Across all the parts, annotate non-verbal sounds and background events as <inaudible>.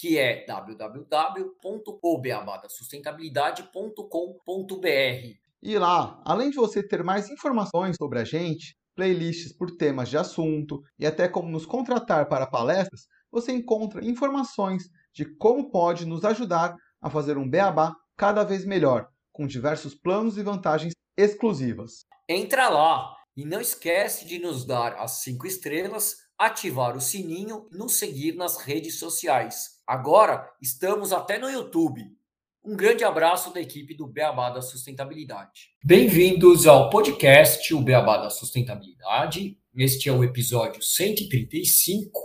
que é www.obeabadasustentabilidade.com.br. E lá, além de você ter mais informações sobre a gente, playlists por temas de assunto e até como nos contratar para palestras, você encontra informações de como pode nos ajudar a fazer um beabá cada vez melhor, com diversos planos e vantagens exclusivas. Entra lá e não esquece de nos dar as cinco estrelas, ativar o sininho e nos seguir nas redes sociais. Agora estamos até no YouTube. Um grande abraço da equipe do Beabá da Sustentabilidade. Bem-vindos ao podcast O Beabá da Sustentabilidade. Este é o episódio 135.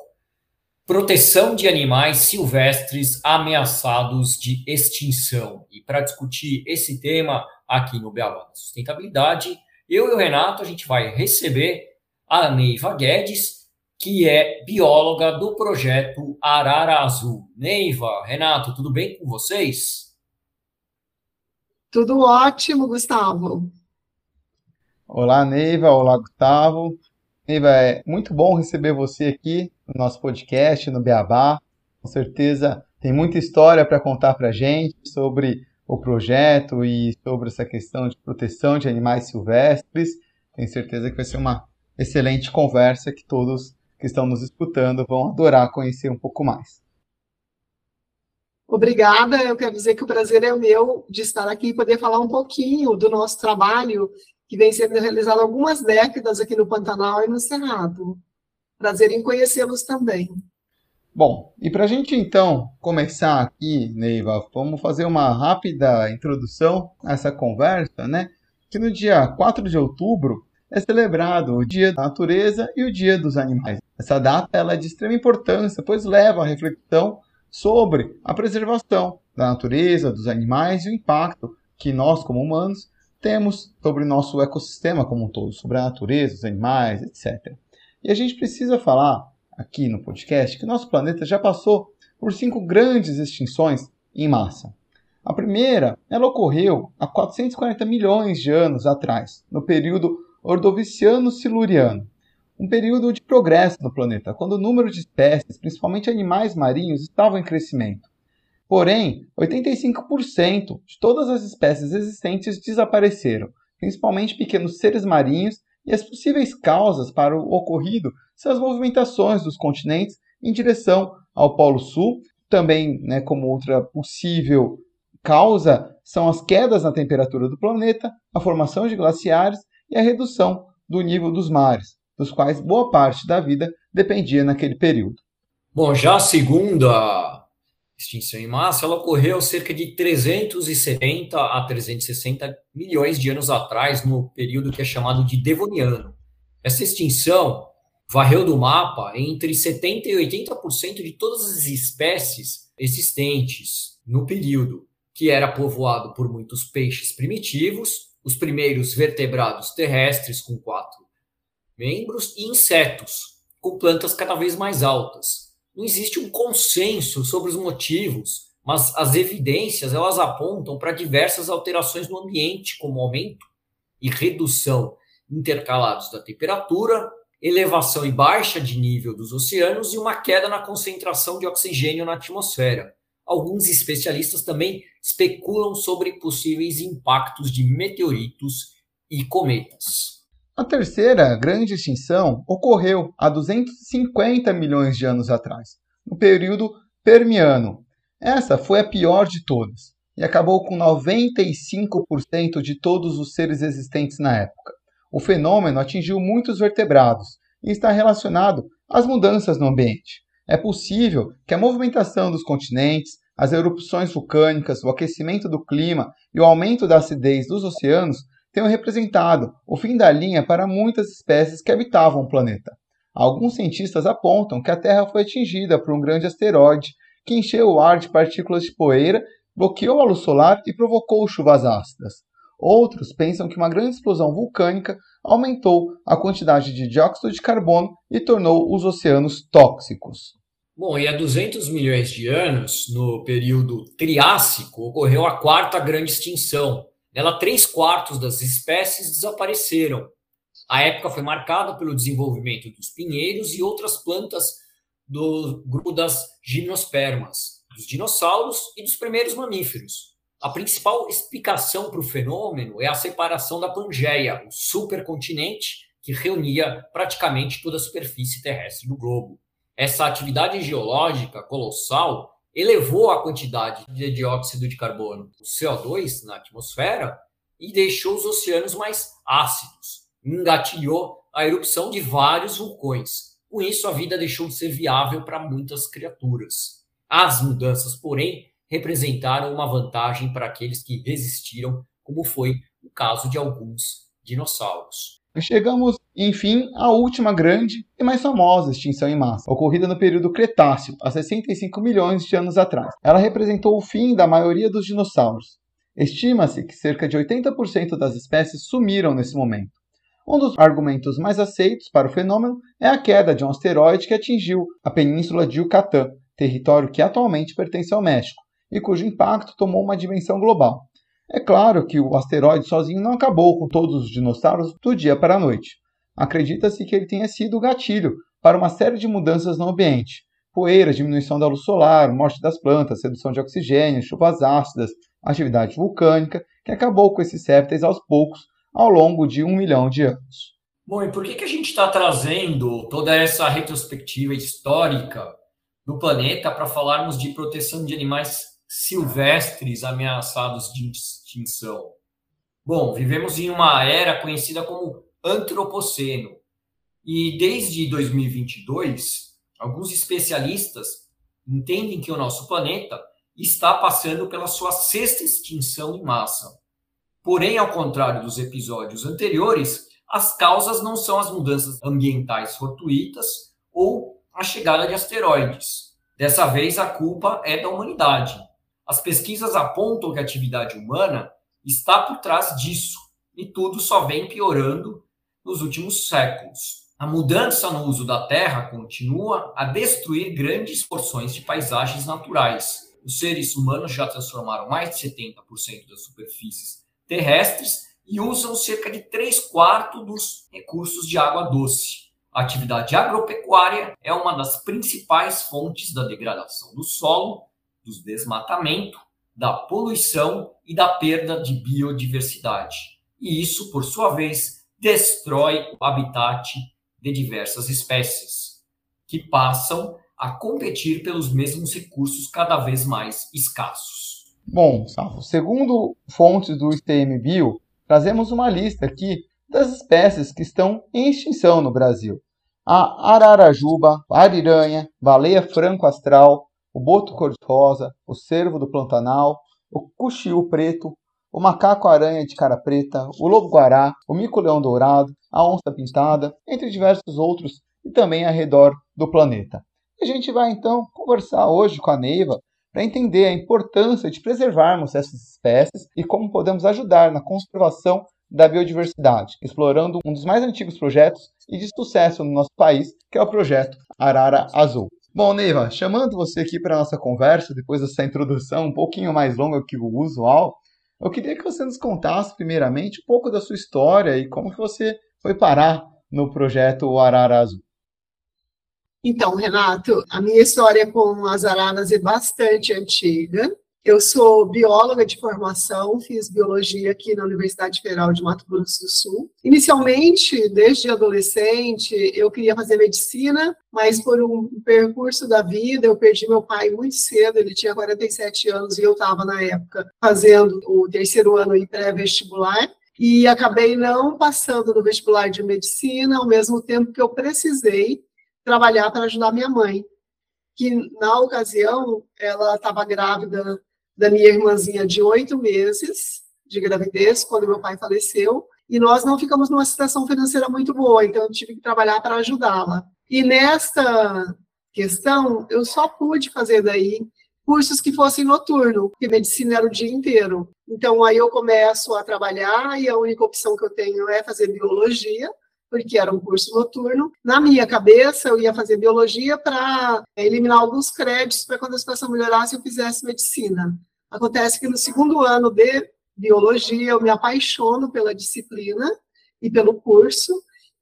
Proteção de animais silvestres ameaçados de extinção. E para discutir esse tema aqui no Beabá da Sustentabilidade, eu e o Renato a gente vai receber a Neiva Guedes, que é bióloga do projeto Arara Azul. Neiva, Renato, tudo bem com vocês? Tudo ótimo, Gustavo. Olá, Neiva. Olá, Gustavo. Neiva, é muito bom receber você aqui no nosso podcast, no Beabá. Com certeza tem muita história para contar para a gente sobre o projeto e sobre essa questão de proteção de animais silvestres. Tenho certeza que vai ser uma excelente conversa que todos que estão nos escutando vão adorar conhecer um pouco mais. Obrigada, eu quero dizer que o prazer é meu de estar aqui e poder falar um pouquinho do nosso trabalho que vem sendo realizado há algumas décadas aqui no Pantanal e no Cerrado. Prazer em conhecê-los também. Bom, e para a gente então começar aqui, Neiva, vamos fazer uma rápida introdução a essa conversa, né? Que no dia 4 de outubro é celebrado o Dia da Natureza e o Dia dos Animais. Essa data ela é de extrema importância, pois leva à reflexão sobre a preservação da natureza, dos animais e o impacto que nós, como humanos, temos sobre o nosso ecossistema como um todo, sobre a natureza, os animais, etc. E a gente precisa falar aqui no podcast que nosso planeta já passou por cinco grandes extinções em massa. A primeira, ela ocorreu há 440 milhões de anos atrás, no período Ordoviciano-Siluriano, um período de progresso no planeta, quando o número de espécies, principalmente animais marinhos, estava em crescimento. Porém, 85% de todas as espécies existentes desapareceram, principalmente pequenos seres marinhos, e as possíveis causas para o ocorrido são as movimentações dos continentes em direção ao Polo Sul. Também, né, como outra possível causa, são as quedas na temperatura do planeta, a formação de glaciares e a redução do nível dos mares, dos quais boa parte da vida dependia naquele período. Bom, já a segunda extinção em massa, ela ocorreu cerca de 370 a 360 milhões de anos atrás, no período que é chamado de Devoniano. Essa extinção varreu do mapa entre 70% e 80% de todas as espécies existentes no período, que era povoado por muitos peixes primitivos, os primeiros vertebrados terrestres com quatro membros e insetos com plantas cada vez mais altas. Não existe um consenso sobre os motivos, mas as evidências elas apontam para diversas alterações no ambiente, como aumento e redução intercalados da temperatura, elevação e baixa de nível dos oceanos e uma queda na concentração de oxigênio na atmosfera. Alguns especialistas também especulam sobre possíveis impactos de meteoritos e cometas. A terceira grande extinção ocorreu há 250 milhões de anos atrás, no período Permiano. Essa foi a pior de todas e acabou com 95% de todos os seres existentes na época. O fenômeno atingiu muitos vertebrados e está relacionado às mudanças no ambiente. É possível que a movimentação dos continentes, as erupções vulcânicas, o aquecimento do clima e o aumento da acidez dos oceanos tenham representado o fim da linha para muitas espécies que habitavam o planeta. Alguns cientistas apontam que a Terra foi atingida por um grande asteroide que encheu o ar de partículas de poeira bloqueou a luz solar e provocou chuvas ácidas. Outros pensam que uma grande explosão vulcânica aumentou a quantidade de dióxido de carbono e tornou os oceanos tóxicos. Bom, e há 200 milhões de anos, no período Triássico, ocorreu a quarta grande extinção. Nela, três quartos das espécies desapareceram. A época foi marcada pelo desenvolvimento dos pinheiros e outras plantas do grupo das gimnospermas, dos dinossauros e dos primeiros mamíferos. A principal explicação para o fenômeno é a separação da Pangeia, o supercontinente que reunia praticamente toda a superfície terrestre do globo. Essa atividade geológica colossal elevou a quantidade de dióxido de carbono, o CO2, na atmosfera e deixou os oceanos mais ácidos. Engatilhou a erupção de vários vulcões. Com isso, a vida deixou de ser viável para muitas criaturas. As mudanças, porém, representaram uma vantagem para aqueles que resistiram, como foi o caso de alguns dinossauros. Chegamos, enfim, à última grande e mais famosa extinção em massa, ocorrida no período Cretáceo, há 65 milhões de anos atrás. Ela representou o fim da maioria dos dinossauros. Estima-se que cerca de 80% das espécies sumiram nesse momento. Um dos argumentos mais aceitos para o fenômeno é a queda de um asteroide que atingiu a península de Yucatán, território que atualmente pertence ao México, e cujo impacto tomou uma dimensão global. É claro que o asteroide sozinho não acabou com todos os dinossauros do dia para a noite. Acredita-se que ele tenha sido o gatilho para uma série de mudanças no ambiente. Poeira, diminuição da luz solar, morte das plantas, redução de oxigênio, chuvas ácidas, atividade vulcânica, que acabou com esses répteis aos poucos ao longo de um milhão de anos. Bom, e por que, que a gente está trazendo toda essa retrospectiva histórica do planeta para falarmos de proteção de animais silvestres ameaçados de extinção? Bom, vivemos em uma era conhecida como antropoceno. E desde 2022, alguns especialistas entendem que o nosso planeta está passando pela sua sexta extinção em massa. Porém, ao contrário dos episódios anteriores, as causas não são as mudanças ambientais fortuitas ou a chegada de asteroides. Dessa vez, a culpa é da humanidade. As pesquisas apontam que a atividade humana está por trás disso, e tudo só vem piorando nos últimos séculos. A mudança no uso da terra continua a destruir grandes porções de paisagens naturais. Os seres humanos já transformaram mais de 70% das superfícies terrestres e usam cerca de 3 quartos dos recursos de água doce. A atividade agropecuária é uma das principais fontes da degradação do solo do desmatamento, da poluição e da perda de biodiversidade. E isso, por sua vez, destrói o habitat de diversas espécies, que passam a competir pelos mesmos recursos cada vez mais escassos. Bom, Salvo, segundo fontes do ICMBio, trazemos uma lista aqui das espécies que estão em extinção no Brasil. A ararajuba, ariranha, baleia franco-astral, o boto cor-de-rosa, o cervo do Pantanal, o cuxiu preto, o macaco-aranha de cara preta, o lobo-guará, o mico-leão dourado, a onça pintada, entre diversos outros e também ao redor do planeta. A gente vai então conversar hoje com a Neiva para entender a importância de preservarmos essas espécies e como podemos ajudar na conservação da biodiversidade, explorando um dos mais antigos projetos e de sucesso no nosso país, que é o projeto Arara Azul. Bom, Neiva, chamando você aqui para nossa conversa, depois dessa introdução um pouquinho mais longa que o usual, eu queria que você nos contasse, primeiramente, um pouco da sua história e como que você foi parar no projeto Arara Azul. Então, Renato, a minha história com as araras é bastante antiga. Eu sou bióloga de formação, fiz biologia aqui na Universidade Federal de Mato Grosso do Sul. Inicialmente, desde adolescente, eu queria fazer medicina, mas por um percurso da vida, eu perdi meu pai muito cedo, ele tinha 47 anos e eu estava, na época, fazendo o terceiro ano em pré-vestibular. E acabei não passando no vestibular de medicina, ao mesmo tempo que eu precisei trabalhar para ajudar minha mãe que na ocasião ela estava grávida da minha irmãzinha de oito meses de gravidez, quando meu pai faleceu, e nós não ficamos numa situação financeira muito boa, então eu tive que trabalhar para ajudá-la. E nesta questão, eu só pude fazer daí cursos que fossem noturno, porque medicina era o dia inteiro. Então, aí eu começo a trabalhar e a única opção que eu tenho é fazer biologia, porque era um curso noturno. Na minha cabeça, eu ia fazer biologia para eliminar alguns créditos para quando a situação melhorasse eu fizesse medicina. Acontece que no segundo ano de biologia eu me apaixono pela disciplina e pelo curso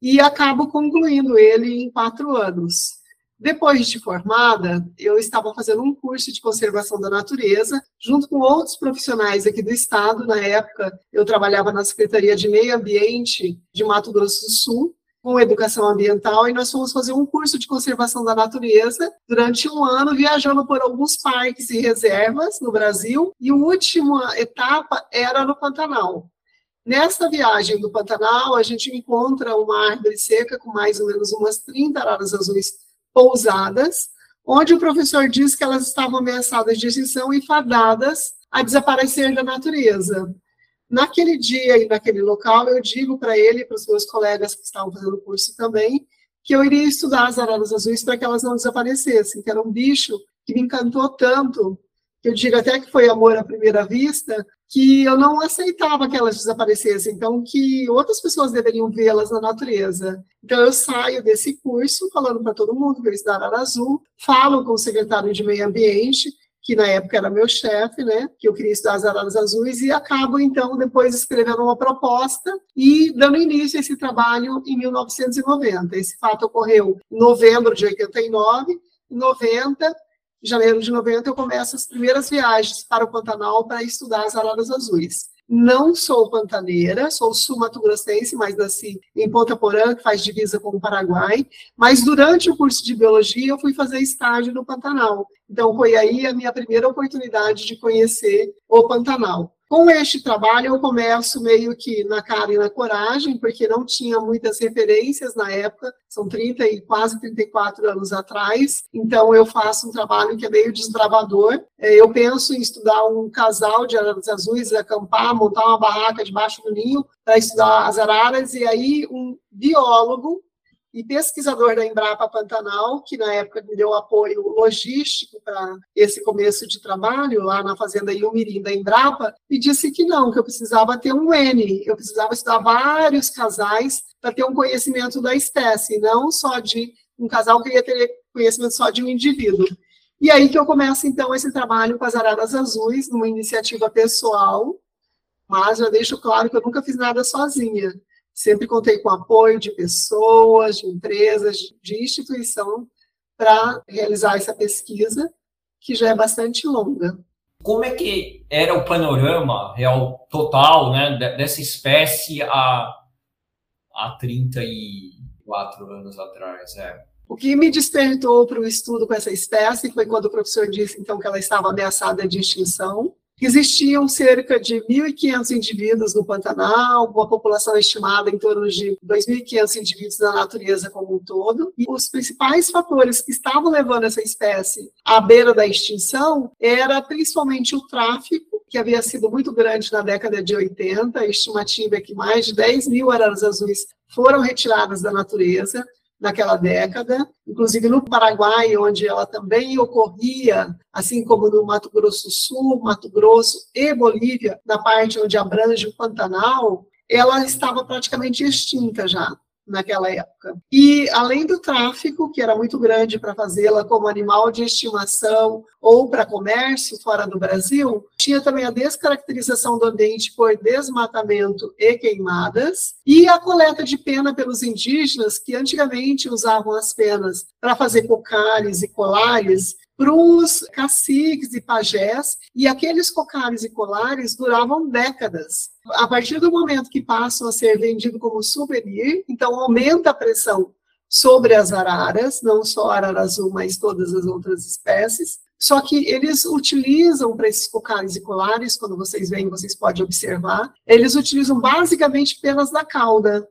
e acabo concluindo ele em quatro anos. Depois de formada, eu estava fazendo um curso de conservação da natureza, junto com outros profissionais aqui do estado. Na época, eu trabalhava na Secretaria de Meio Ambiente de Mato Grosso do Sul, com educação ambiental, e nós fomos fazer um curso de conservação da natureza durante um ano, viajando por alguns parques e reservas no Brasil, e a última etapa era no Pantanal. Nesta viagem do Pantanal, a gente encontra uma árvore seca com mais ou menos umas 30 araras azuis pousadas, onde o professor diz que elas estavam ameaçadas de extinção e fadadas a desaparecer da natureza. Naquele dia e naquele local, eu digo para ele e para os meus colegas que estavam fazendo o curso também, que eu iria estudar as araras azuis para que elas não desaparecessem, que era um bicho que me encantou tanto, eu digo até que foi amor à primeira vista, que eu não aceitava que elas desaparecessem, então que outras pessoas deveriam vê-las na natureza. Então eu saio desse curso falando para todo mundo que eu estudar Arara Azul, falo com o secretário de Meio Ambiente, que na época era meu chefe, né, que eu queria estudar as araras azuis, e acabo, então, depois escrevendo uma proposta e dando início a esse trabalho em 1990. Esse fato ocorreu em novembro de 89, em 90 em janeiro de 90, eu começo as primeiras viagens para o Pantanal para estudar as araras azuis. Não sou pantaneira, sou sul-mato-grossense, mas nasci em Ponta Porã, que faz divisa com o Paraguai. Mas durante o curso de biologia, eu fui fazer estágio no Pantanal. Então, foi aí a minha primeira oportunidade de conhecer o Pantanal. Com este trabalho, eu começo meio que na cara e na coragem, porque não tinha muitas referências na época, são 30 e quase 34 anos atrás, então eu faço um trabalho que é meio desbravador. É, eu penso em estudar um casal de araras azuis, acampar, montar uma barraca debaixo do ninho para estudar as araras, e aí um biólogo e pesquisador da Embrapa Pantanal, que na época me deu apoio logístico para esse começo de trabalho lá na fazenda Iumirim da Embrapa, e disse que não, que eu precisava ter um N, eu precisava estudar vários casais para ter um conhecimento da espécie, não só de um casal que ia ter conhecimento só de um indivíduo. E aí que eu começo, então, esse trabalho com as araras azuis, numa iniciativa pessoal, mas já deixo claro que eu nunca fiz nada sozinha. Sempre contei com apoio de pessoas, de empresas, de instituição para realizar essa pesquisa, que já é bastante longa. Como é que era o panorama real total né, dessa espécie há, há 34 anos atrás? É. O que me despertou para o estudo com essa espécie foi quando o professor disse então que ela estava ameaçada de extinção. Existiam cerca de 1.500 indivíduos no Pantanal, uma população estimada em torno de 2.500 indivíduos na natureza como um todo. E os principais fatores que estavam levando essa espécie à beira da extinção era principalmente o tráfico, que havia sido muito grande na década de 80. A estimativa é que mais de 10 mil araras azuis foram retiradas da natureza naquela década, inclusive no Paraguai, onde ela também ocorria, assim como no Mato Grosso do Sul, Mato Grosso e Bolívia, na parte onde abrange o Pantanal, ela estava praticamente extinta já naquela época. E além do tráfico, que era muito grande para fazê-la como animal de estimação ou para comércio fora do Brasil, tinha também a descaracterização do ambiente por desmatamento e queimadas e a coleta de pena pelos indígenas que antigamente usavam as penas para fazer cocares e colares para os caciques e pajés, e aqueles cocares e colares duravam décadas. A partir do momento que passam a ser vendidos como souvenir, então aumenta a pressão sobre as araras, não só a arara azul, mas todas as outras espécies. Só que eles utilizam para esses cocares e colares, quando vocês veem, vocês podem observar, eles utilizam basicamente penas da cauda.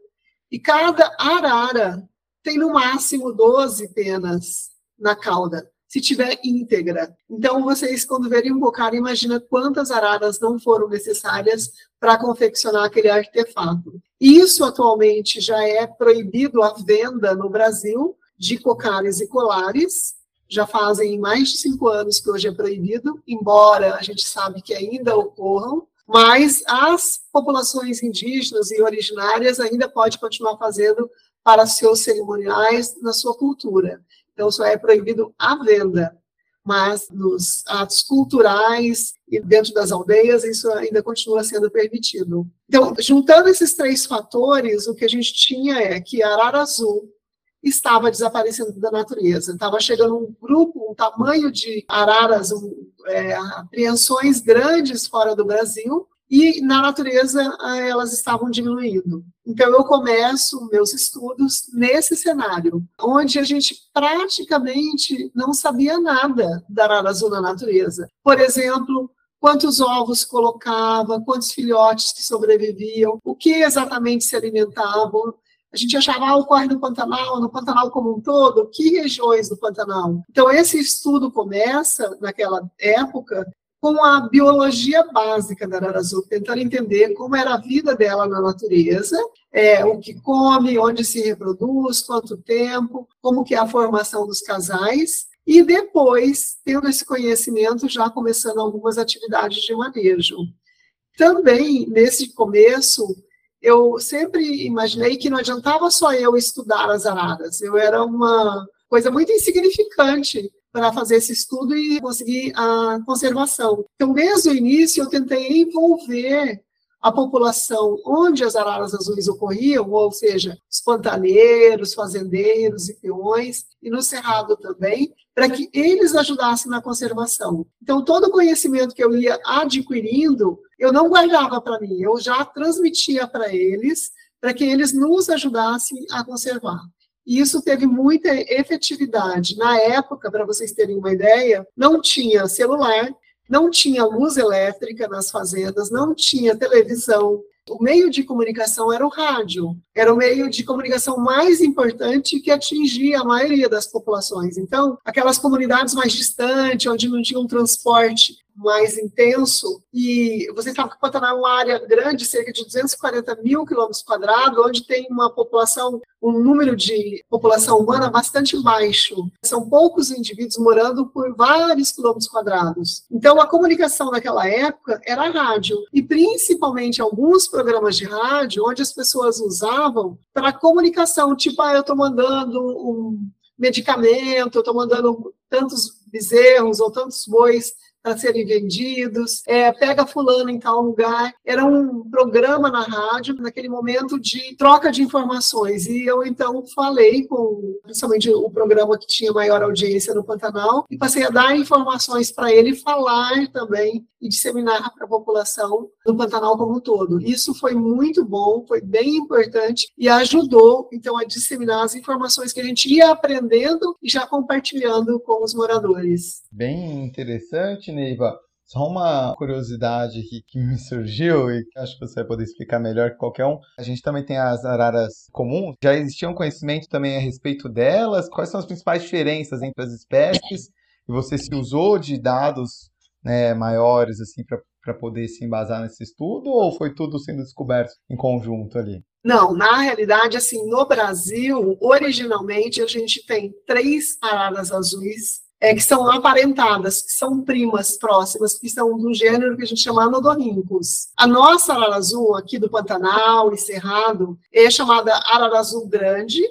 E cada arara tem no máximo 12 penas na cauda se tiver íntegra. Então, vocês, quando verem um bocado, imagina quantas araras não foram necessárias para confeccionar aquele artefato. Isso, atualmente, já é proibido a venda no Brasil de cocares e colares, já fazem mais de cinco anos que hoje é proibido, embora a gente sabe que ainda ocorram, mas as populações indígenas e originárias ainda pode continuar fazendo para seus cerimoniais na sua cultura. Então, só é proibido a venda, mas nos atos culturais e dentro das aldeias, isso ainda continua sendo permitido. Então, juntando esses três fatores, o que a gente tinha é que a arara azul estava desaparecendo da natureza. Estava chegando um grupo, um tamanho de araras, um, é, apreensões grandes fora do Brasil, e na natureza elas estavam diminuindo. Então eu começo meus estudos nesse cenário, onde a gente praticamente não sabia nada da arara azul na natureza. Por exemplo, quantos ovos colocava, quantos filhotes que sobreviviam, o que exatamente se alimentavam, a gente achava, ah, ocorre no Pantanal, no Pantanal como um todo, que regiões do Pantanal? Então, esse estudo começa, naquela época, com a biologia básica da arara azul, tentando entender como era a vida dela na natureza, é, o que come, onde se reproduz, quanto tempo, como que é a formação dos casais, e depois, tendo esse conhecimento, já começando algumas atividades de manejo. Também, nesse começo, eu sempre imaginei que não adiantava só eu estudar as araras, eu era uma coisa muito insignificante para fazer esse estudo e conseguir a conservação. Então, desde o início, eu tentei envolver a população onde as araras azuis ocorriam, ou seja, os pantaneiros, fazendeiros e peões, e no cerrado também, para que eles ajudassem na conservação. Então, todo o conhecimento que eu ia adquirindo, eu não guardava para mim, eu já transmitia para eles, para que eles nos ajudassem a conservar. E isso teve muita efetividade. Na época, para vocês terem uma ideia, não tinha celular, não tinha luz elétrica nas fazendas, não tinha televisão, o meio de comunicação era o rádio, era o meio de comunicação mais importante que atingia a maioria das populações. Então, aquelas comunidades mais distantes, onde não tinha um transporte mais intenso, e você sabe que o Pantanal é uma área grande, cerca de 240 mil quilômetros quadrados, onde tem uma população, um número de população humana bastante baixo. São poucos indivíduos morando por vários quilômetros quadrados. Então, a comunicação naquela época era rádio, e principalmente alguns programas de rádio, onde as pessoas usavam para comunicação, tipo, ah, eu estou mandando um medicamento, eu estou mandando tantos bezerros ou tantos bois para serem vendidos, é, pega fulano em tal lugar. Era um programa na rádio, naquele momento de troca de informações. E eu, então, falei com, principalmente o programa que tinha maior audiência no Pantanal, e passei a dar informações para ele falar também e disseminar para a população do Pantanal como um todo. Isso foi muito bom, foi bem importante e ajudou, então, a disseminar as informações que a gente ia aprendendo e já compartilhando com os moradores. Bem interessante, Neiva. Só uma curiosidade aqui que me surgiu e que acho que você vai poder explicar melhor que qualquer um. A gente também tem as araras comuns. Já existia um conhecimento também a respeito delas? Quais são as principais diferenças entre as espécies? E você se usou de dados né, maiores assim para poder se embasar nesse estudo ou foi tudo sendo descoberto em conjunto ali? Não, na realidade, assim, no Brasil, originalmente a gente tem três araras azuis é, que são aparentadas, que são primas próximas, que são do gênero que a gente chama anodorrincus. A nossa arara azul, aqui do Pantanal e Cerrado, é chamada arara azul grande,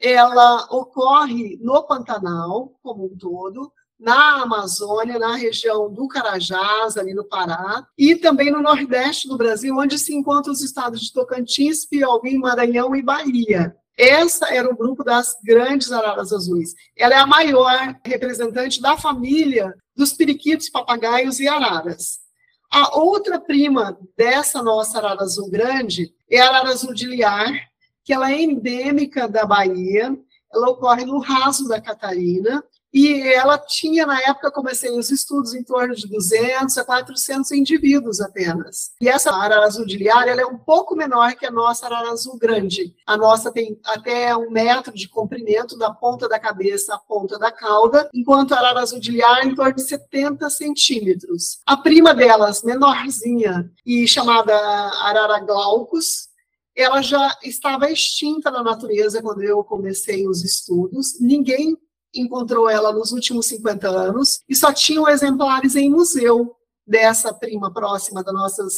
ela ocorre no Pantanal como um todo, na Amazônia, na região do Carajás, ali no Pará, e também no Nordeste do Brasil, onde se encontram os estados de Tocantins, Piauí, Maranhão e Bahia. Essa era o grupo das grandes araras azuis. Ela é a maior representante da família dos periquitos, papagaios e araras. A outra prima dessa nossa arara azul grande é a arara azul de liar, que ela é endêmica da Bahia, ela ocorre no raso da Catarina, e ela tinha, na época, comecei os estudos em torno de 200 a 400 indivíduos apenas. E essa arara azul de liar, ela é um pouco menor que a nossa arara azul grande. A nossa tem até um metro de comprimento da ponta da cabeça à ponta da cauda, enquanto a arara azul de liar em torno de 70 centímetros. A prima delas, menorzinha e chamada arara glaucus, ela já estava extinta na natureza quando eu comecei os estudos. Ninguém encontrou ela nos últimos 50 anos e só tinham exemplares em museu dessa prima próxima das nossas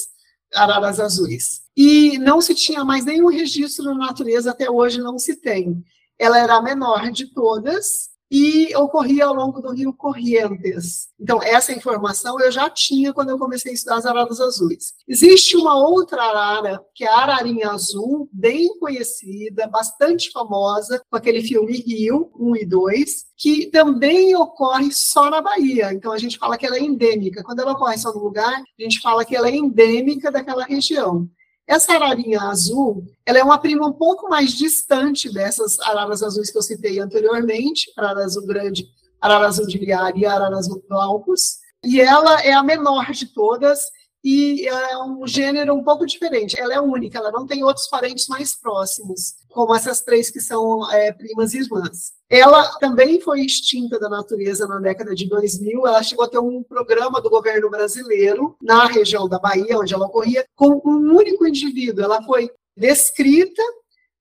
araras azuis. E não se tinha mais nenhum registro na natureza, até hoje não se tem. Ela era a menor de todas e ocorria ao longo do rio Corrientes. Então, essa informação eu já tinha quando eu comecei a estudar as araras azuis. Existe uma outra arara, que é a ararinha azul, bem conhecida, bastante famosa, com aquele filme Rio 1 e 2, que também ocorre só na Bahia. Então, a gente fala que ela é endêmica. Quando ela ocorre só no lugar, a gente fala que ela é endêmica daquela região. Essa ararinha azul, ela é uma prima um pouco mais distante dessas araras azuis que eu citei anteriormente, arara azul grande, arara azul de liar e arara azul glaucus, e ela é a menor de todas e é um gênero um pouco diferente. Ela é única, ela não tem outros parentes mais próximos, como essas três que são é, primas e irmãs. Ela também foi extinta da natureza na década de 2000. Ela chegou a ter um programa do governo brasileiro na região da Bahia, onde ela ocorria, com um único indivíduo. Ela foi descrita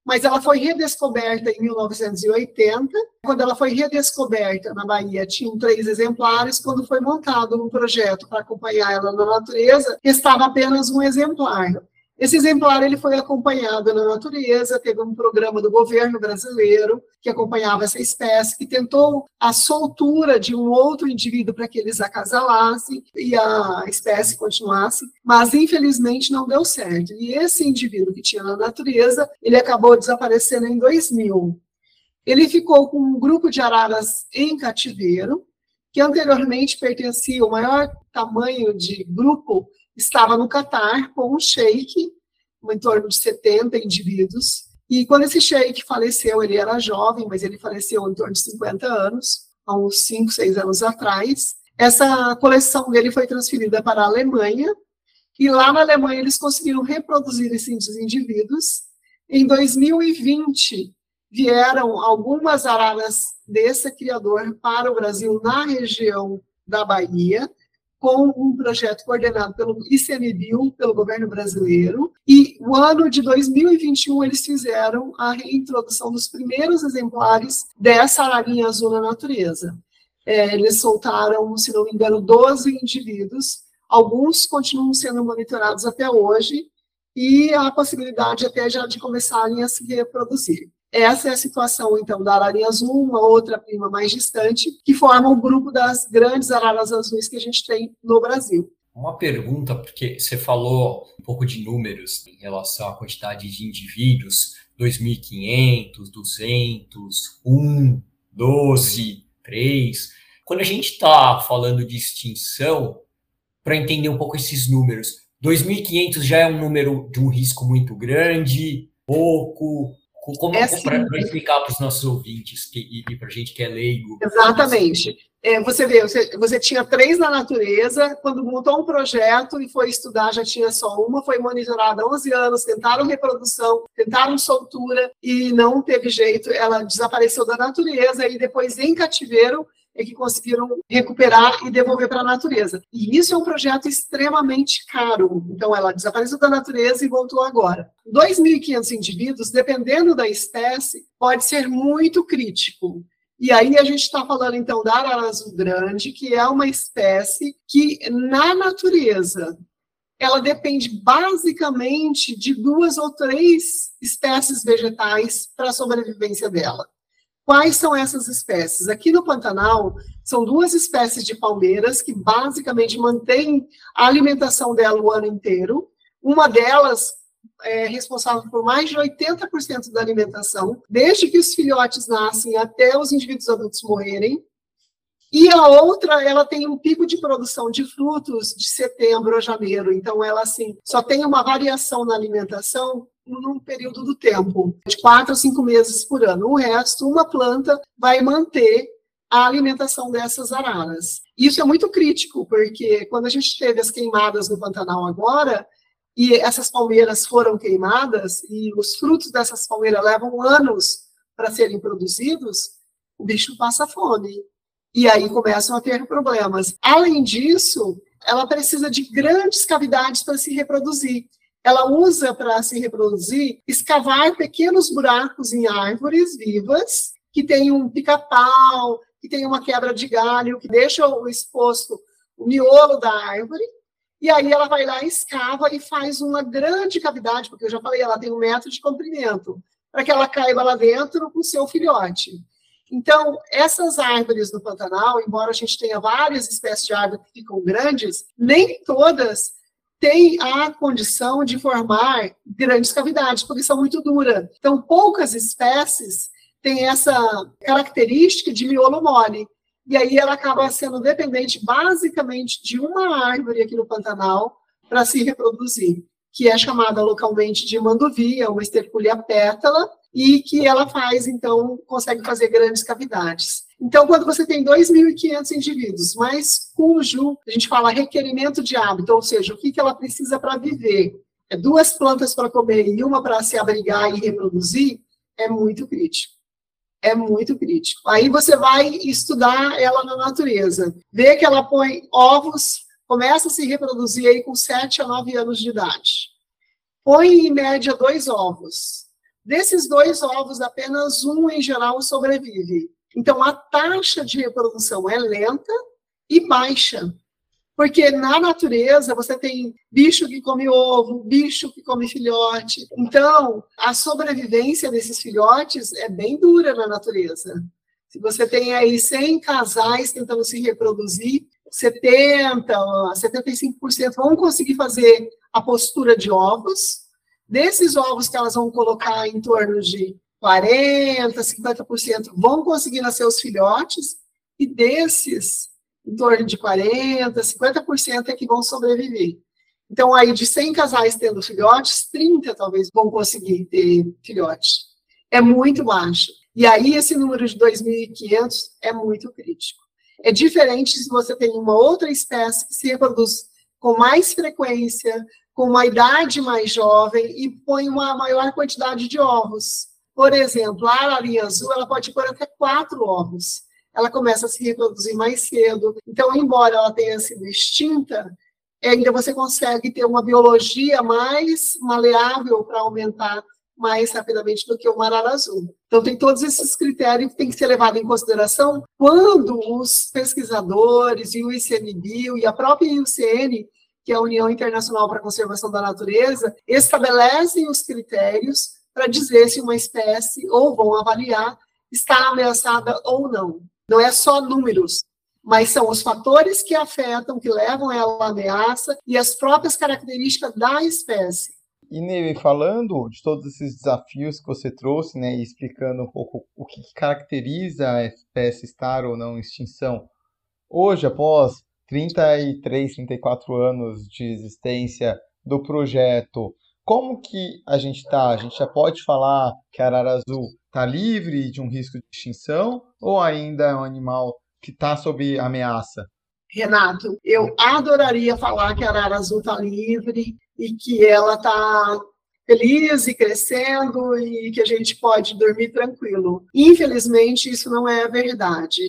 mas ela foi redescoberta em 1980. Quando ela foi redescoberta na Bahia, tinham três exemplares. Quando foi montado um projeto para acompanhar ela na natureza, estava apenas um exemplar. Esse exemplar ele foi acompanhado na natureza, teve um programa do governo brasileiro que acompanhava essa espécie, que tentou a soltura de um outro indivíduo para que eles acasalassem e a espécie continuasse, mas infelizmente não deu certo. E esse indivíduo que tinha na natureza, ele acabou desaparecendo em 2000. Ele ficou com um grupo de araras em cativeiro, que anteriormente pertencia, o maior tamanho de grupo estava no Catar com um sheik, em torno de 70 indivíduos. E quando esse sheik faleceu, ele era jovem, mas ele faleceu em torno de 50 anos, há uns 5, 6 anos atrás. Essa coleção dele foi transferida para a Alemanha, e lá na Alemanha eles conseguiram reproduzir esses indivíduos. Em 2020, vieram algumas araras desse criador para o Brasil na região da Bahia, com um projeto coordenado pelo ICMBio, pelo governo brasileiro, e o ano de 2021 eles fizeram a reintrodução dos primeiros exemplares dessa ararinha azul na natureza. É, eles soltaram, se não me engano, 12 indivíduos, alguns continuam sendo monitorados até hoje, e a possibilidade até já de começarem a se reproduzir. Essa é a situação, então, da ararinha azul, uma outra prima mais distante, que forma o grupo das grandes araras azuis que a gente tem no Brasil. Uma pergunta, porque você falou um pouco de números em relação à quantidade de indivíduos, 2.500, 200, 1, 12, 3. Quando a gente está falando de extinção, para entender um pouco esses números, 2.500 já é um número de um risco muito grande, pouco, como, é assim, para explicar para os nossos ouvintes que, e, para a gente que é leigo? Exatamente. É, você vê, você, você, tinha três na natureza, quando montou um projeto e foi estudar, já tinha só uma, foi monitorada há 11 anos, tentaram reprodução, tentaram soltura e não teve jeito, ela desapareceu da natureza e depois em cativeiro é que conseguiram recuperar e devolver para a natureza. E isso é um projeto extremamente caro. Então, ela desapareceu da natureza e voltou agora. 2.500 indivíduos, dependendo da espécie, pode ser muito crítico. E aí a gente está falando então da arara azul grande, que é uma espécie que na natureza ela depende basicamente de duas ou três espécies vegetais para a sobrevivência dela. Quais são essas espécies? Aqui no Pantanal, são duas espécies de palmeiras que basicamente mantêm a alimentação dela o ano inteiro. Uma delas é responsável por mais de 80% da alimentação, desde que os filhotes nascem até os indivíduos adultos morrerem. E a outra, ela tem um pico de produção de frutos de setembro a janeiro. Então, ela, assim, só tem uma variação na alimentação num período do tempo, de quatro a cinco meses por ano. O resto, uma planta vai manter a alimentação dessas araras. Isso é muito crítico, porque quando a gente teve as queimadas no Pantanal agora, e essas palmeiras foram queimadas, e os frutos dessas palmeiras levam anos para serem produzidos, o bicho passa fome. E aí começam a ter problemas. Além disso, ela precisa de grandes cavidades para se reproduzir ela usa para se reproduzir escavar pequenos buracos em árvores vivas que tem um pica-pau, que tem uma quebra de galho, que deixa o exposto o miolo da árvore, e aí ela vai lá, escava e faz uma grande cavidade, porque eu já falei, ela tem um metro de comprimento, para que ela caiba lá dentro com o seu filhote. Então, essas árvores do Pantanal, embora a gente tenha várias espécies de árvores que ficam grandes, nem todas têm a condição de formar grandes cavidades, porque são muito duras. Então, poucas espécies têm essa característica de miolo mole. E aí ela acaba sendo dependente basicamente de uma árvore aqui no Pantanal para se reproduzir, que é chamada localmente de manduvia, uma esterculia pétala, e que ela faz, então, consegue fazer grandes cavidades. Então, quando você tem 2.500 indivíduos, mas cujo, a gente fala requerimento de hábito, ou seja, o que, que ela precisa para viver, é duas plantas para comer e uma para se abrigar e reproduzir, é muito crítico. É muito crítico. Aí você vai estudar ela na natureza, vê que ela põe ovos, começa a se reproduzir aí com 7 a 9 anos de idade. Põe, em média, dois ovos Desses dois ovos, apenas um, em geral, sobrevive. Então, a taxa de reprodução é lenta e baixa. Porque na natureza você tem bicho que come ovo, bicho que come filhote. Então, a sobrevivência desses filhotes é bem dura na natureza. Se você tem aí 100 casais tentando se reproduzir, 70, 75% vão conseguir fazer a postura de ovos, Desses ovos que elas vão colocar em torno de 40%, 50% vão conseguir nascer os filhotes, e desses, em torno de 40%, 50% é que vão sobreviver. Então, aí de 100 casais tendo filhotes, 30 talvez vão conseguir ter filhote. É muito baixo. E aí, esse número de 2.500 é muito crítico. É diferente se você tem uma outra espécie que se reproduz com mais frequência, com uma idade mais jovem e põe uma maior quantidade de ovos. Por exemplo, a ararinha azul ela pode pôr até quatro ovos. Ela começa a se reproduzir mais cedo. Então, embora ela tenha sido extinta, ainda você consegue ter uma biologia mais maleável para aumentar mais rapidamente do que o arara azul. Então, tem todos esses critérios que têm que ser levados em consideração quando os pesquisadores e o ICMBio e a própria IUCN que é a União Internacional para a Conservação da Natureza, estabelecem os critérios para dizer se uma espécie, ou vão avaliar, está ameaçada ou não. Não é só números, mas são os fatores que afetam, que levam ela à ameaça e as próprias características da espécie. E Neve, falando de todos esses desafios que você trouxe, né, e explicando um pouco o que caracteriza a espécie estar ou não em extinção, hoje, após 33, 34 anos de existência do projeto, como que a gente está? A gente já pode falar que a arara azul está livre de um risco de extinção ou ainda é um animal que está sob ameaça? Renato, eu adoraria falar que a arara azul está livre e que ela está feliz e crescendo e que a gente pode dormir tranquilo. Infelizmente, isso não é a verdade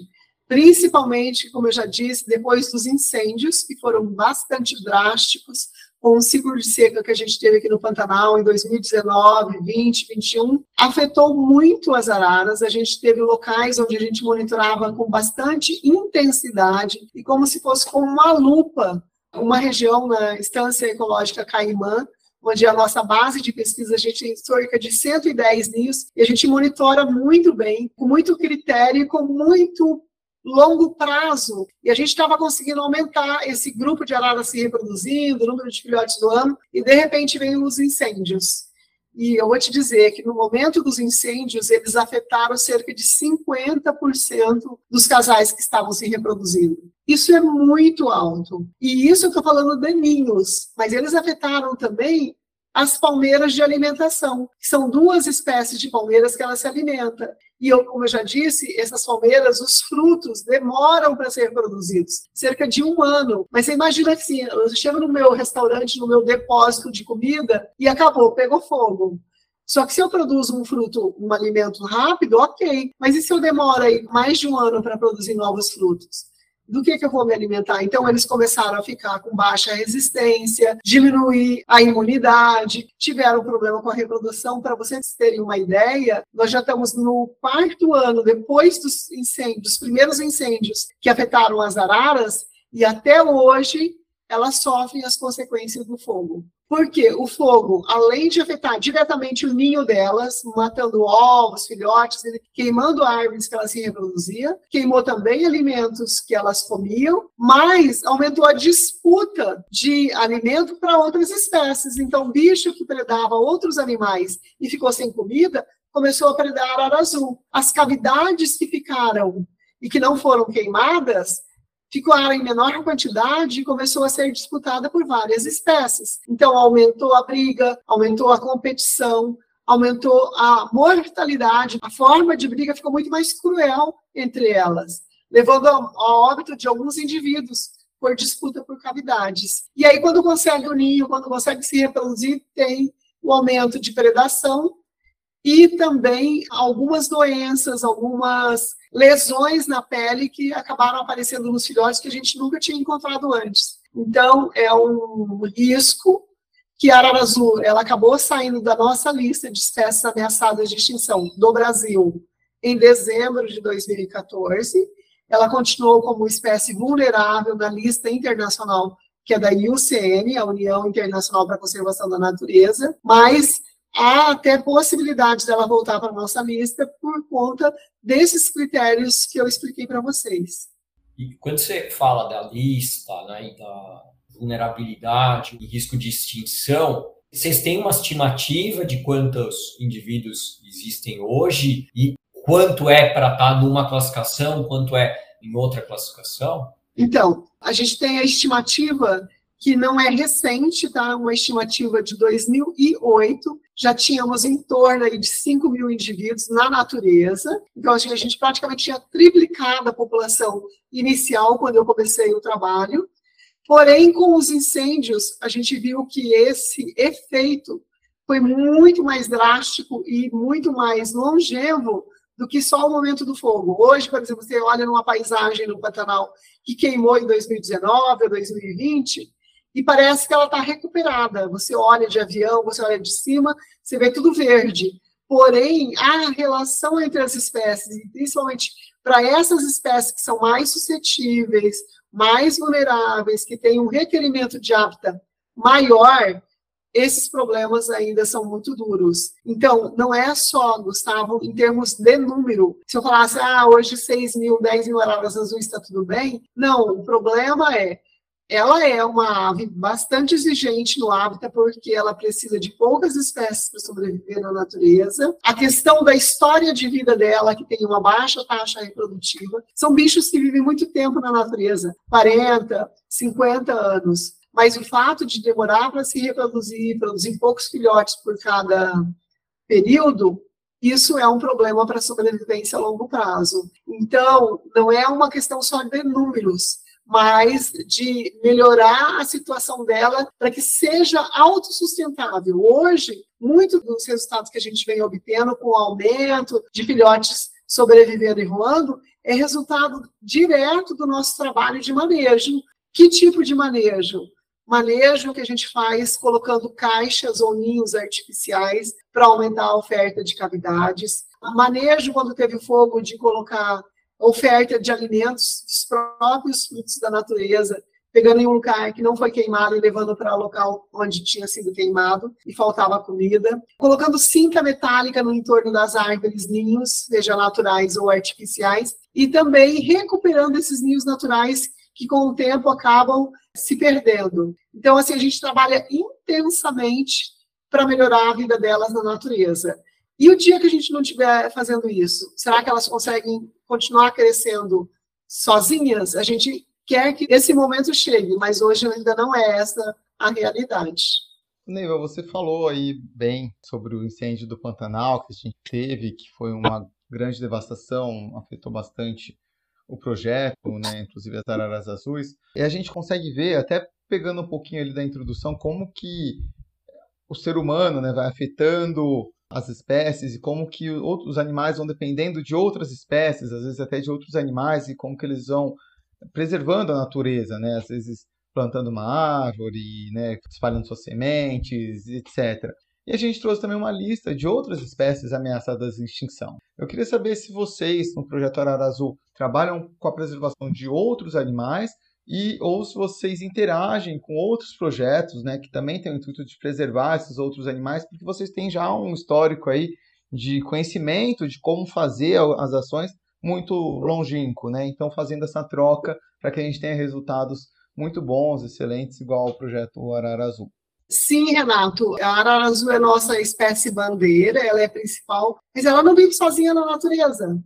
principalmente, como eu já disse, depois dos incêndios, que foram bastante drásticos, com o ciclo de seca que a gente teve aqui no Pantanal em 2019, 20, 21, afetou muito as araras. A gente teve locais onde a gente monitorava com bastante intensidade e como se fosse com uma lupa, uma região na Estância Ecológica Caimã, onde a nossa base de pesquisa, a gente tem cerca de 110 ninhos, e a gente monitora muito bem, com muito critério e com muito longo prazo. E a gente estava conseguindo aumentar esse grupo de araras se reproduzindo, o número de filhotes do ano, e de repente vem os incêndios. E eu vou te dizer que no momento dos incêndios, eles afetaram cerca de 50% dos casais que estavam se reproduzindo. Isso é muito alto. E isso eu estou falando de ninhos, mas eles afetaram também as palmeiras de alimentação, são duas espécies de palmeiras que ela se alimenta. E eu, como eu já disse, essas palmeiras, os frutos demoram para ser produzidos, cerca de um ano. Mas você imagina assim, eu chego no meu restaurante, no meu depósito de comida e acabou, pegou fogo. Só que se eu produzo um fruto, um alimento rápido, ok. Mas e se eu demoro aí mais de um ano para produzir novos frutos? Do que, que eu vou me alimentar? Então, eles começaram a ficar com baixa resistência, diminuir a imunidade, tiveram problema com a reprodução. Para vocês terem uma ideia, nós já estamos no quarto ano depois dos incêndios, primeiros incêndios que afetaram as araras, e até hoje elas sofrem as consequências do fogo. Porque o fogo, além de afetar diretamente o ninho delas, matando ovos, filhotes, queimando árvores que elas se reproduziam, queimou também alimentos que elas comiam, mas aumentou a disputa de alimento para outras espécies. Então, bicho que predava outros animais e ficou sem comida, começou a predar arara azul. As cavidades que ficaram e que não foram queimadas ficou em menor quantidade e começou a ser disputada por várias espécies. Então, aumentou a briga, aumentou a competição, aumentou a mortalidade, a forma de briga ficou muito mais cruel entre elas, levando ao óbito de alguns indivíduos por disputa por cavidades. E aí, quando consegue o ninho, quando consegue se reproduzir, tem o aumento de predação e também algumas doenças, algumas lesões na pele que acabaram aparecendo nos filhotes que a gente nunca tinha encontrado antes. Então, é um risco que a arara azul ela acabou saindo da nossa lista de espécies ameaçadas de extinção do Brasil em dezembro de 2014. Ela continuou como espécie vulnerável na lista internacional que é da IUCN, a União Internacional para a Conservação da Natureza, mas há até possibilidade dela voltar para a nossa lista por conta desses critérios que eu expliquei para vocês. E quando você fala da lista, né, e da vulnerabilidade e risco de extinção, vocês têm uma estimativa de quantos indivíduos existem hoje e quanto é para estar tá numa classificação, quanto é em outra classificação? Então, a gente tem a estimativa que não é recente, tá? Uma estimativa de 2008, já tínhamos em torno de 5 mil indivíduos na natureza, então a gente praticamente tinha triplicado a população inicial quando eu comecei o trabalho, porém, com os incêndios, a gente viu que esse efeito foi muito mais drástico e muito mais longevo do que só o momento do fogo. Hoje, por exemplo, você olha numa paisagem no Pantanal que queimou em 2019 ou 2020, e parece que ela está recuperada. Você olha de avião, você olha de cima, você vê tudo verde. Porém, a relação entre as espécies, principalmente para essas espécies que são mais suscetíveis, mais vulneráveis, que têm um requerimento de hábitat maior, esses problemas ainda são muito duros. Então, não é só, Gustavo, em termos de número. Se eu falasse, ah, hoje 6 mil, 10 mil araras azuis está tudo bem. Não, o problema é ela é uma ave bastante exigente no hábitat, porque ela precisa de poucas espécies para sobreviver na natureza. A questão da história de vida dela, que tem uma baixa taxa reprodutiva, são bichos que vivem muito tempo na natureza 40, 50 anos. Mas o fato de demorar para se reproduzir, produzir poucos filhotes por cada período, isso é um problema para a sobrevivência a longo prazo. Então, não é uma questão só de números, mas de melhorar a situação dela para que seja autossustentável. Hoje, muitos dos resultados que a gente vem obtendo com o aumento de filhotes sobrevivendo e voando é resultado direto do nosso trabalho de manejo. Que tipo de manejo? Manejo que a gente faz colocando caixas ou ninhos artificiais para aumentar a oferta de cavidades. Manejo quando teve fogo de colocar oferta de alimentos, os próprios frutos da natureza, pegando em um lugar que não foi queimado e levando para o local onde tinha sido queimado e faltava comida, colocando cinta metálica no entorno das árvores, ninhos, seja naturais ou artificiais, e também recuperando esses ninhos naturais que com o tempo acabam se perdendo. Então, assim, a gente trabalha intensamente para melhorar a vida delas na natureza. E o dia que a gente não estiver fazendo isso, será que elas conseguem continuar crescendo sozinhas? A gente quer que esse momento chegue, mas hoje ainda não é essa a realidade. Neiva, você falou aí bem sobre o incêndio do Pantanal que a gente teve, que foi uma grande devastação, afetou bastante o projeto, né, inclusive as araras azuis. E a gente consegue ver, até pegando um pouquinho ali da introdução, como que o ser humano né, vai afetando as espécies e como que outros animais vão dependendo de outras espécies, às vezes até de outros animais, e como que eles vão preservando a natureza, né? Às vezes plantando uma árvore, né? espalhando suas sementes, etc. E a gente trouxe também uma lista de outras espécies ameaçadas de extinção. Eu queria saber se vocês, no projeto Arara Azul, trabalham com a preservação de outros animais e ou se vocês interagem com outros projetos, né, que também têm o intuito de preservar esses outros animais, porque vocês têm já um histórico aí de conhecimento de como fazer as ações muito longínquo, né? Então fazendo essa troca para que a gente tenha resultados muito bons, excelentes, igual ao projeto Arara Azul. Sim, Renato, a arara azul é nossa espécie bandeira, ela é principal, mas ela não vive sozinha na natureza.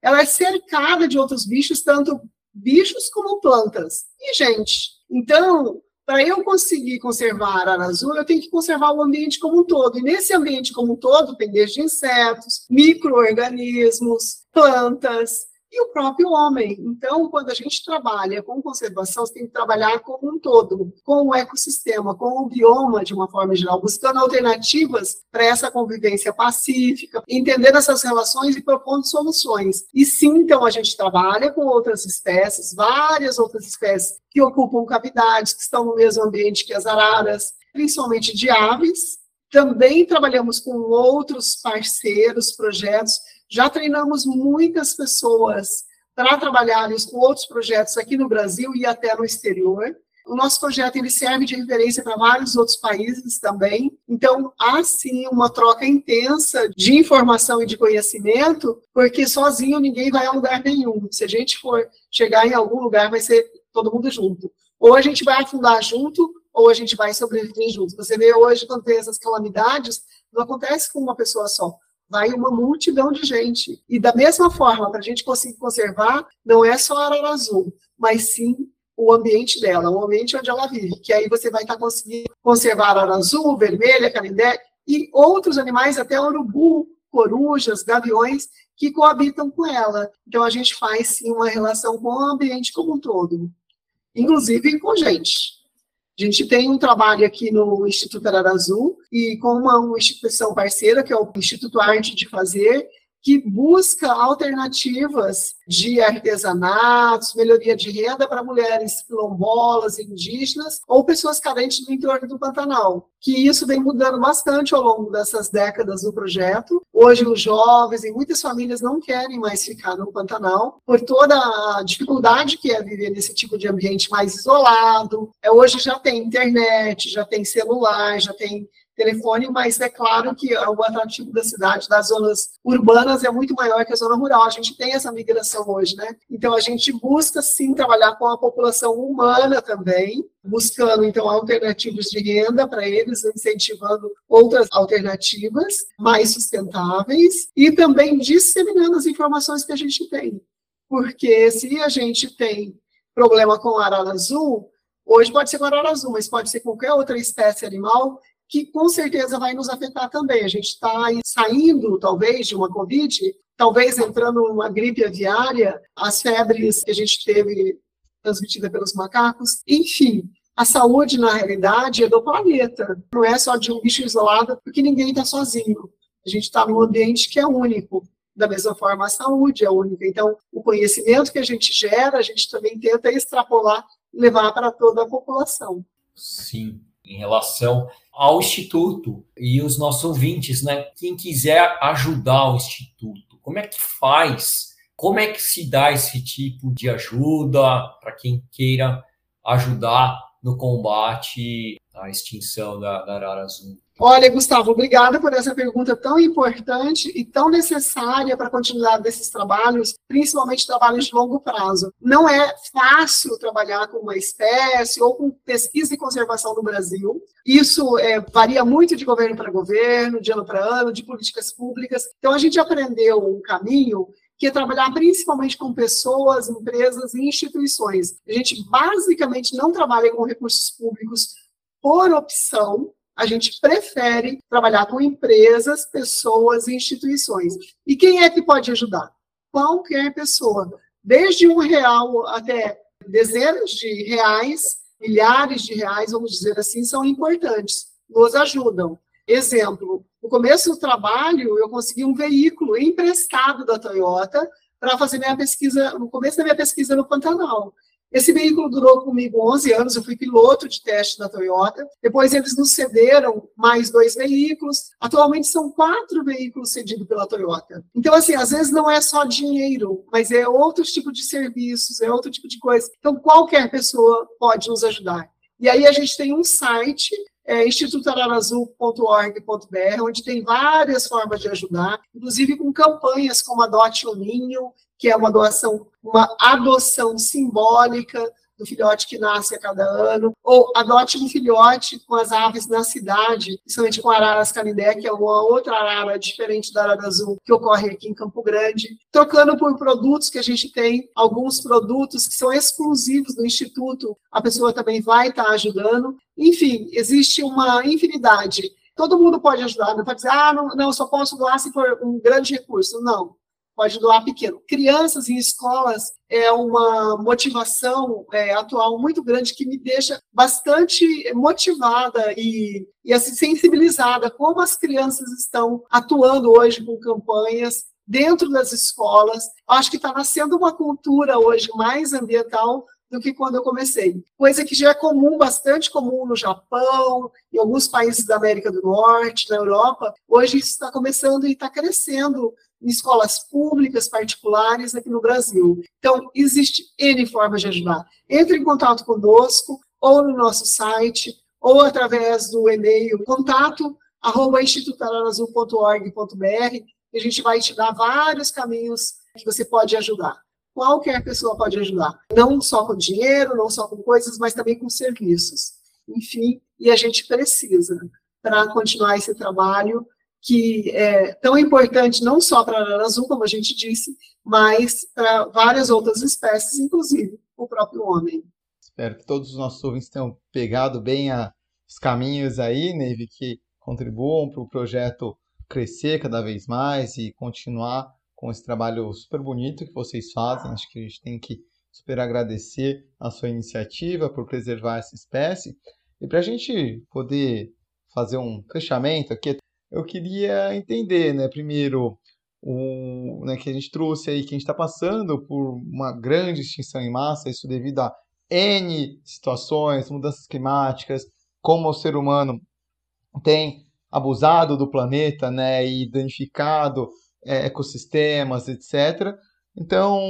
Ela é cercada de outros bichos, tanto bichos como plantas e gente. Então, para eu conseguir conservar a arara azul, eu tenho que conservar o ambiente como um todo. E nesse ambiente como um todo, tem desde insetos, micro-organismos, plantas, e o próprio homem. Então, quando a gente trabalha com conservação, você tem que trabalhar como um todo, com o ecossistema, com o bioma de uma forma geral, buscando alternativas para essa convivência pacífica, entendendo essas relações e propondo soluções. E sim, então, a gente trabalha com outras espécies, várias outras espécies que ocupam cavidades, que estão no mesmo ambiente que as araras, principalmente de aves. Também trabalhamos com outros parceiros, projetos, já treinamos muitas pessoas para trabalharem com outros projetos aqui no Brasil e até no exterior. O nosso projeto ele serve de referência para vários outros países também. Então, há sim uma troca intensa de informação e de conhecimento, porque sozinho ninguém vai a lugar nenhum. Se a gente for chegar em algum lugar, vai ser todo mundo junto. Ou a gente vai afundar junto, ou a gente vai sobreviver junto. Você vê hoje, quando tem essas calamidades, não acontece com uma pessoa só vai uma multidão de gente. E da mesma forma, para a gente conseguir conservar, não é só a arara azul, mas sim o ambiente dela, o ambiente onde ela vive, que aí você vai estar tá conseguindo conservar a arara azul, vermelha, canindé e outros animais, até urubu, corujas, gaviões, que coabitam com ela. Então a gente faz sim uma relação com o ambiente como um todo, inclusive com gente. A gente tem um trabalho aqui no Instituto Arara Azul e com uma, instituição parceira, que é o Instituto Arte de Fazer, que busca alternativas de artesanatos, melhoria de renda para mulheres quilombolas, indígenas ou pessoas carentes do entorno do Pantanal. Que isso vem mudando bastante ao longo dessas décadas do projeto. Hoje, os jovens e muitas famílias não querem mais ficar no Pantanal por toda a dificuldade que é viver nesse tipo de ambiente mais isolado. É, hoje já tem internet, já tem celular, já tem telefone, mas é claro que o atrativo da cidade, das zonas urbanas, é muito maior que a zona rural. A gente tem essa migração hoje, né? Então, a gente busca, sim, trabalhar com a população humana também, buscando, então, alternativas de renda para eles, incentivando outras alternativas mais sustentáveis e também disseminando as informações que a gente tem. Porque se a gente tem problema com arara azul, hoje pode ser com arara azul, mas pode ser qualquer outra espécie animal, que com certeza vai nos afetar também. A gente está saindo, talvez, de uma Covid, talvez entrando numa gripe aviária, as febres que a gente teve transmitida pelos macacos, enfim. A saúde, na realidade, é do planeta, não é só de um bicho isolado, porque ninguém está sozinho. A gente está num ambiente que é único. Da mesma forma, a saúde é única. Então, o conhecimento que a gente gera, a gente também tenta extrapolar, levar para toda a população. Sim, em relação ao Instituto e os nossos ouvintes, né? Quem quiser ajudar o Instituto, como é que faz? Como é que se dá esse tipo de ajuda para quem queira ajudar no combate à extinção da, da arara azul? Olha, Gustavo, obrigada por essa pergunta tão importante e tão necessária para a continuidade desses trabalhos, principalmente trabalhos de longo prazo. Não é fácil trabalhar com uma espécie ou com pesquisa e conservação no Brasil. Isso é, varia muito de governo para governo, de ano para ano, de políticas públicas. Então, a gente aprendeu um caminho que é trabalhar principalmente com pessoas, empresas e instituições. A gente basicamente não trabalha com recursos públicos por opção, a gente prefere trabalhar com empresas, pessoas e instituições. E quem é que pode ajudar? Qualquer pessoa, desde um real até dezenas de reais, milhares de reais, vamos dizer assim, são importantes, nos ajudam. Exemplo, no começo do trabalho, eu consegui um veículo emprestado da Toyota para fazer minha pesquisa, no começo da minha pesquisa no Pantanal. Esse veículo durou comigo 11 anos, eu fui piloto de teste da Toyota. Depois eles nos cederam mais dois veículos. Atualmente são quatro veículos cedidos pela Toyota. Então, assim, às vezes não é só dinheiro, mas é outro tipo de serviços, é outro tipo de coisa. Então, qualquer pessoa pode nos ajudar. E aí a gente tem um site é, institutararaazul.org.br, onde tem várias formas de ajudar, inclusive com campanhas como Adote um Ninho, que é uma doação, uma adoção simbólica do filhote que nasce a cada ano, ou adote um filhote com as aves na cidade, principalmente com araras canindé, que é uma outra arara diferente da arara azul, que ocorre aqui em Campo Grande, trocando por produtos que a gente tem, alguns produtos que são exclusivos do Instituto, a pessoa também vai estar ajudando. Enfim, existe uma infinidade. Todo mundo pode ajudar, não pode dizer, ah, não, não, só posso doar se for um grande recurso. Não pode doar pequeno. Crianças em escolas é uma motivação é, atual muito grande que me deixa bastante motivada e, e assim, sensibilizada como as crianças estão atuando hoje com campanhas dentro das escolas. Acho que está nascendo uma cultura hoje mais ambiental do que quando eu comecei. Coisa que já é comum, bastante comum no Japão, em alguns países da América do Norte, na Europa. Hoje isso está começando e está crescendo escolas públicas, particulares aqui no Brasil. Então, existe N formas de ajudar. Entre em contato conosco, ou no nosso site, ou através do e-mail contato e a gente vai te dar vários caminhos que você pode ajudar. Qualquer pessoa pode ajudar, não só com dinheiro, não só com coisas, mas também com serviços. Enfim, e a gente precisa para continuar esse trabalho que é tão importante não só para a arara azul, como a gente disse, mas para várias outras espécies, inclusive o próprio homem. Espero que todos os nossos ouvintes tenham pegado bem a, os caminhos aí, Neve, que contribuam para o projeto crescer cada vez mais e continuar com esse trabalho super bonito que vocês fazem. Acho que a gente tem que super agradecer a sua iniciativa por preservar essa espécie. E para a gente poder fazer um fechamento aqui, eu queria entender, né, primeiro, o, né, que a gente trouxe aí, que a gente está passando por uma grande extinção em massa, isso devido a N situações, mudanças climáticas, como o ser humano tem abusado do planeta, né, e danificado é, ecossistemas, etc. Então,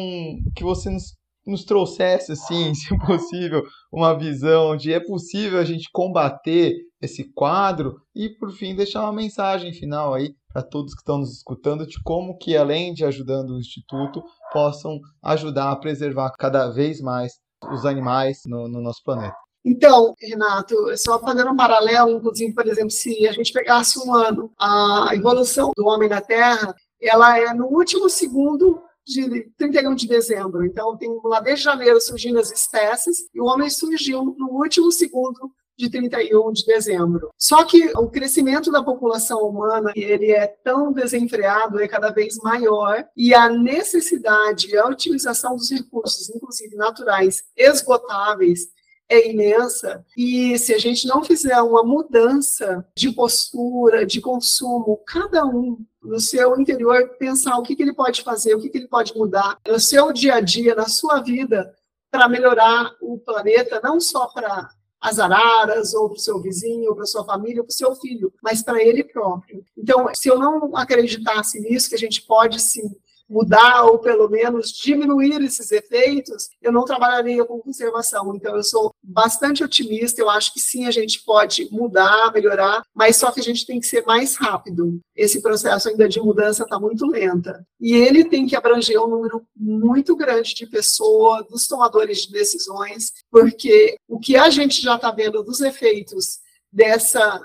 que você nos, nos trouxesse, assim, <laughs> se possível, uma visão de é possível a gente combater esse quadro e, por fim, deixar uma mensagem final aí para todos que estão nos escutando de como que, além de ajudando o Instituto, possam ajudar a preservar cada vez mais os animais no, no nosso planeta. Então, Renato, só fazendo um paralelo, inclusive, por exemplo, se a gente pegasse um ano, a evolução do homem na Terra, ela é no último segundo de 31 de dezembro. Então, tem lá desde janeiro surgindo as espécies, e o homem surgiu no último segundo de 31 de dezembro. Só que o crescimento da população humana, ele é tão desenfreado, é cada vez maior, e a necessidade, a utilização dos recursos, inclusive naturais, esgotáveis, é imensa e se a gente não fizer uma mudança de postura, de consumo, cada um no seu interior pensar o que, que ele pode fazer, o que, que ele pode mudar no seu dia a dia, na sua vida, para melhorar o planeta, não só para as araras, ou para o seu vizinho, ou para sua família, ou para o seu filho, mas para ele próprio. Então, se eu não acreditasse nisso, que a gente pode sim mudar ou pelo menos diminuir esses efeitos, eu não trabalharia com conservação. Então, eu sou bastante otimista, eu acho que sim, a gente pode mudar, melhorar, mas só que a gente tem que ser mais rápido. Esse processo ainda de mudança está muito lenta. E ele tem que abranger um número muito grande de pessoas, dos tomadores de decisões, porque o que a gente já está vendo dos efeitos dessa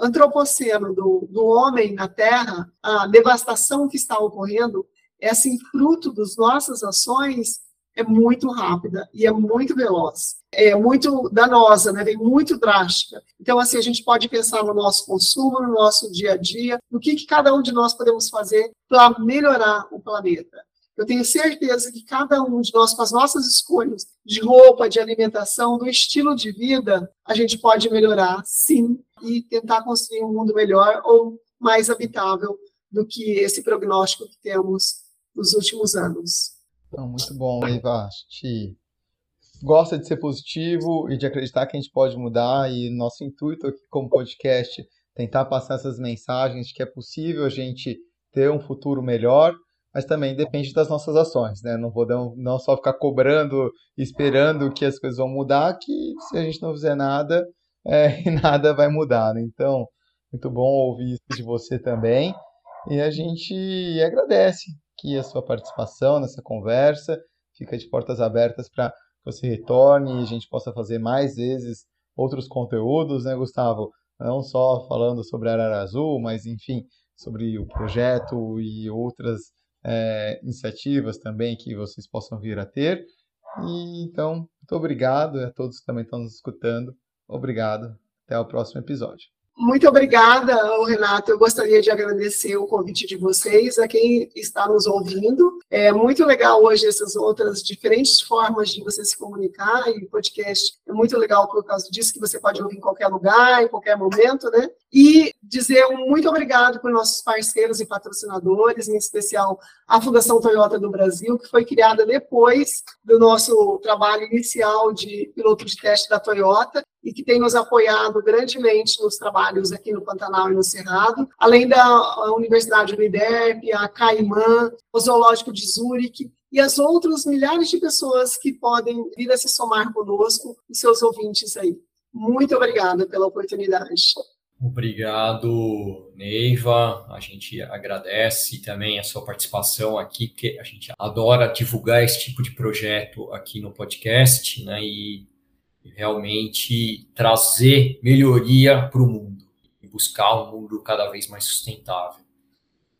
antropoceno do, do homem na Terra, a devastação que está ocorrendo, é assim, fruto das nossas ações, é muito rápida e é muito veloz. É muito danosa, né? Vem muito drástica. Então, assim, a gente pode pensar no nosso consumo, no nosso dia a dia, no que, que cada um de nós podemos fazer para melhorar o planeta. Eu tenho certeza que cada um de nós, com as nossas escolhas de roupa, de alimentação, do estilo de vida, a gente pode melhorar, sim, e tentar construir um mundo melhor ou mais habitável do que esse prognóstico que temos nos últimos anos. Então, muito bom, Eva. A gente gosta de ser positivo e de acreditar que a gente pode mudar. E nosso intuito aqui como podcast tentar passar essas mensagens de que é possível a gente ter um futuro melhor, mas também depende das nossas ações, né? Não podemos não só ficar cobrando, esperando que as coisas vão mudar, que se a gente não fizer nada, é, <laughs> nada vai mudar, né? Então, muito bom ouvir isso de você também. E a gente agradece aqui a sua participação nessa conversa. Fica de portas abertas para que você retorne e a gente possa fazer mais vezes outros conteúdos, né, Gustavo? Não só falando sobre Arara Azul, mas enfim, sobre o projeto e outras é, iniciativas também que vocês possam vir a ter. E, então, muito obrigado a todos que também estão nos escutando. Obrigado. Até o próximo episódio. Muito obrigada, Renato. Eu gostaria de agradecer o convite de vocês, a quem está nos ouvindo. É muito legal hoje essas outras diferentes formas de você se comunicar, e podcast é muito legal por causa disso, que você pode ouvir em qualquer lugar, em qualquer momento, né? E dizer um muito obrigado para nossos parceiros e patrocinadores, em especial a Fundação Toyota do Brasil, que foi criada depois do nosso trabalho inicial de piloto de teste da Toyota, e que tem nos apoiado grandemente nos trabalhos aqui no Pantanal e no Cerrado, além da Universidade Uniderp, a Caimã, o Zoológico de Zurique e as outras milhares de pessoas que podem vir a se somar conosco, os seus ouvintes aí. Muito obrigada pela oportunidade. Obrigado, Neiva. A gente agradece também a sua participação aqui, porque a gente adora divulgar esse tipo de projeto aqui no podcast, né? E realmente trazer melhoria para o mundo e buscar um mundo cada vez mais sustentável.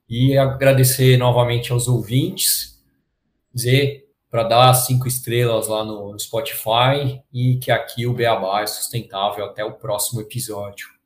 E agradecer novamente aos ouvintes, dizer para dar cinco estrelas lá no, no Spotify e que aqui o Beabá é sustentável. Até o próximo episódio.